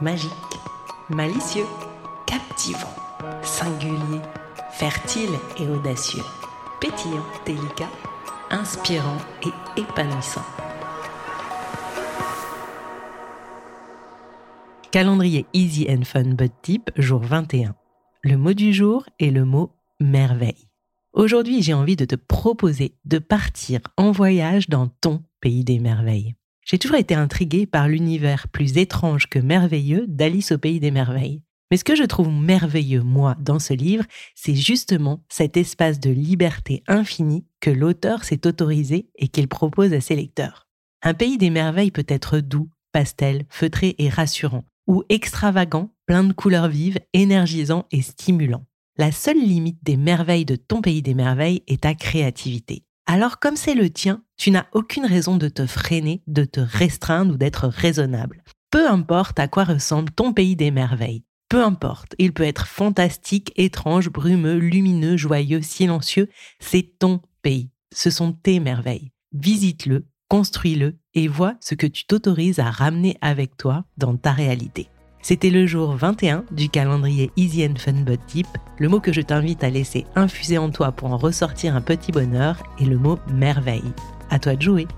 Magique, malicieux, captivant, singulier, fertile et audacieux, pétillant, délicat, inspirant et épanouissant. Calendrier Easy and Fun But Deep, jour 21. Le mot du jour est le mot merveille. Aujourd'hui, j'ai envie de te proposer de partir en voyage dans ton pays des merveilles. J'ai toujours été intriguée par l'univers plus étrange que merveilleux d'Alice au pays des merveilles. Mais ce que je trouve merveilleux, moi, dans ce livre, c'est justement cet espace de liberté infinie que l'auteur s'est autorisé et qu'il propose à ses lecteurs. Un pays des merveilles peut être doux, pastel, feutré et rassurant, ou extravagant, plein de couleurs vives, énergisant et stimulant. La seule limite des merveilles de ton pays des merveilles est ta créativité. Alors comme c'est le tien, tu n'as aucune raison de te freiner, de te restreindre ou d'être raisonnable. Peu importe à quoi ressemble ton pays des merveilles. Peu importe, il peut être fantastique, étrange, brumeux, lumineux, joyeux, silencieux, c'est ton pays. Ce sont tes merveilles. Visite-le, construis-le et vois ce que tu t'autorises à ramener avec toi dans ta réalité. C'était le jour 21 du calendrier Easy and Fun But Deep. Le mot que je t'invite à laisser infuser en toi pour en ressortir un petit bonheur est le mot merveille. À toi de jouer!